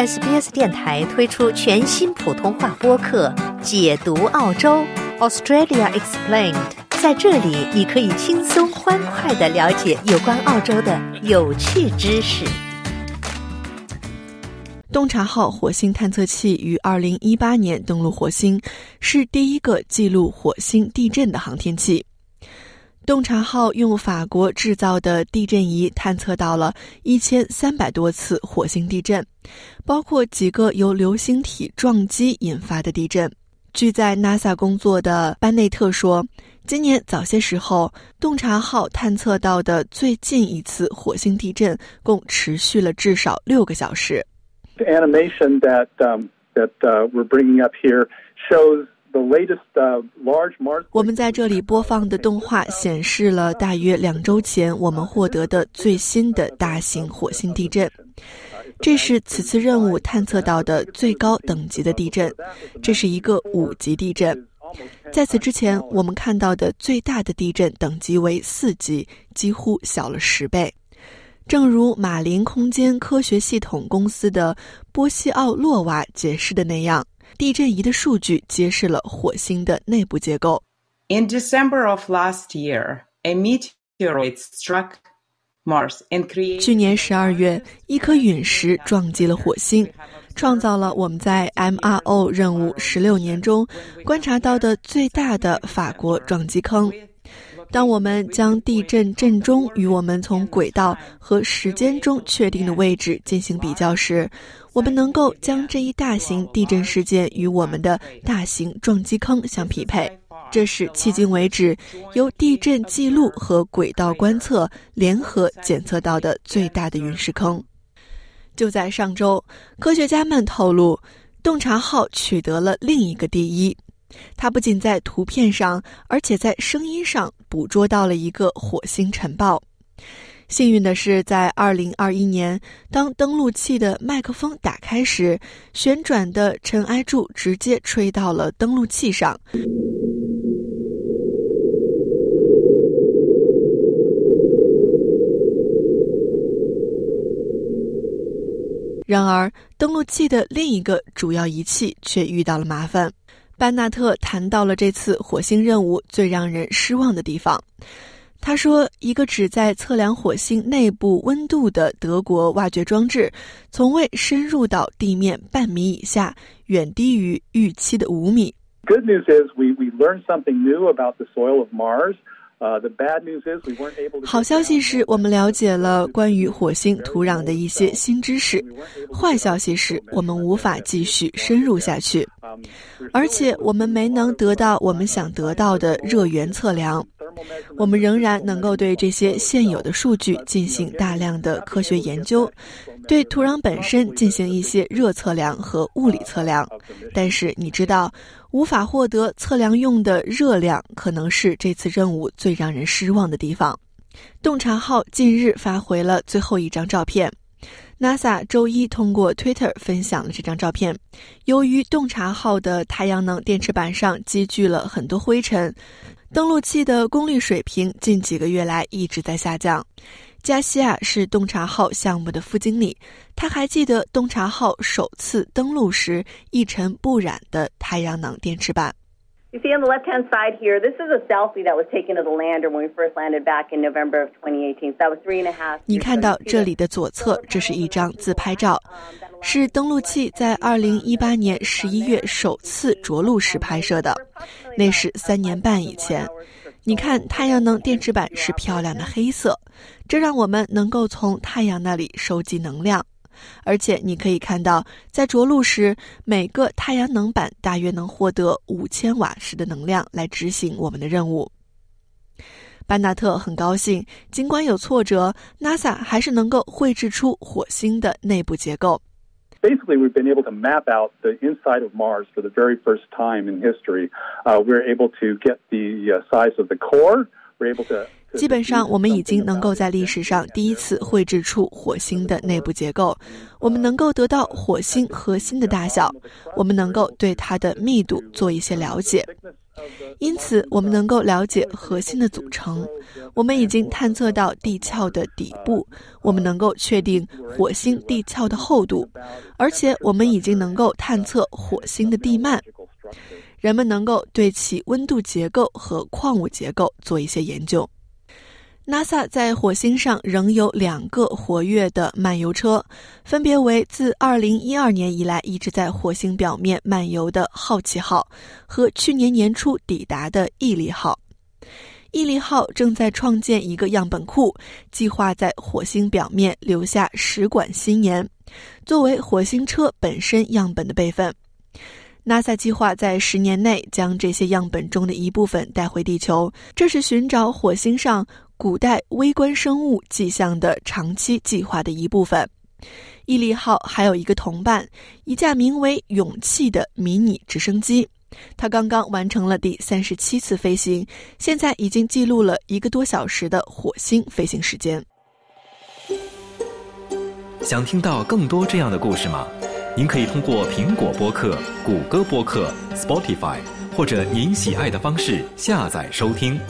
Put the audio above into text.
SBS 电台推出全新普通话播客《解读澳洲 Australia Explained》。在这里，你可以轻松欢快的了解有关澳洲的有趣知识。洞察号火星探测器于二零一八年登陆火星，是第一个记录火星地震的航天器。洞察号用法国制造的地震仪探测到了一千三百多次火星地震，包括几个由流星体撞击引发的地震。据在 NASA 工作的班内特说，今年早些时候，洞察号探测到的最近一次火星地震共持续了至少六个小时。Animation that that we're bringing up here shows. 我们在这里播放的动画显示了大约两周前我们获得的最新的大型火星地震。这是此次任务探测到的最高等级的地震，这是一个五级地震。在此之前，我们看到的最大的地震等级为四级，几乎小了十倍。正如马林空间科学系统公司的波西奥洛瓦解释的那样。地震仪的数据揭示了火星的内部结构。In December of last year, a meteorite struck Mars and created. 去年十二月，一颗陨石撞击了火星，创造了我们在 MRO 任务十六年中观察到的最大的法国撞击坑。当我们将地震震中与我们从轨道和时间中确定的位置进行比较时，我们能够将这一大型地震事件与我们的大型撞击坑相匹配。这是迄今为止由地震记录和轨道观测联合检测到的最大的陨石坑。就在上周，科学家们透露，洞察号取得了另一个第一。它不仅在图片上，而且在声音上捕捉到了一个火星尘暴。幸运的是，在二零二一年，当登陆器的麦克风打开时，旋转的尘埃柱直接吹到了登陆器上。然而，登陆器的另一个主要仪器却遇到了麻烦。班纳特谈到了这次火星任务最让人失望的地方。他说：“一个旨在测量火星内部温度的德国挖掘装置，从未深入到地面半米以下，远低于预期的五米。” Good news is we we learned something new about the soil of Mars. 好消息是我们了解了关于火星土壤的一些新知识。坏消息是我们无法继续深入下去，而且我们没能得到我们想得到的热源测量。我们仍然能够对这些现有的数据进行大量的科学研究，对土壤本身进行一些热测量和物理测量。但是你知道，无法获得测量用的热量，可能是这次任务最让人失望的地方。洞察号近日发回了最后一张照片，NASA 周一通过 Twitter 分享了这张照片。由于洞察号的太阳能电池板上积聚了很多灰尘。登陆器的功率水平近几个月来一直在下降。加西亚是洞察号项目的副经理，他还记得洞察号首次登陆时一尘不染的太阳能电池板。You see on the left-hand side here, this is a selfie that was taken of the lander when we first landed back in November of 2018. So that was three and a half. 你看到这里的左侧，这是一张自拍照，是登陆器在2018年11月首次着陆时拍摄的，那是三年半以前。你看，太阳能电池板是漂亮的黑色，这让我们能够从太阳那里收集能量。而且你可以看到，在着陆时，每个太阳能板大约能获得五千瓦时的能量来执行我们的任务。班纳特很高兴，尽管有挫折，NASA 还是能够绘制出火星的内部结构。Basically, we've been able to map out the inside of Mars for the very first time in history. Uh, we're able to get the uh, size of the core. 基本上，我们已经能够在历史上第一次绘制出火星的内部结构。我们能够得到火星核心的大小，我们能够对它的密度做一些了解。因此，我们能够了解核心的组成。我们已经探测到地壳的底部，我们能够确定火星地壳的厚度，而且我们已经能够探测火星的地幔。人们能够对其温度结构和矿物结构做一些研究。NASA 在火星上仍有两个活跃的漫游车，分别为自2012年以来一直在火星表面漫游的好奇号和去年年初抵达的毅力号。毅力号正在创建一个样本库，计划在火星表面留下十管新盐，作为火星车本身样本的备份。NASA 计划在十年内将这些样本中的一部分带回地球，这是寻找火星上。古代微观生物迹象的长期计划的一部分。毅力号还有一个同伴，一架名为“勇气”的迷你直升机，它刚刚完成了第三十七次飞行，现在已经记录了一个多小时的火星飞行时间。想听到更多这样的故事吗？您可以通过苹果播客、谷歌播客、Spotify 或者您喜爱的方式下载收听。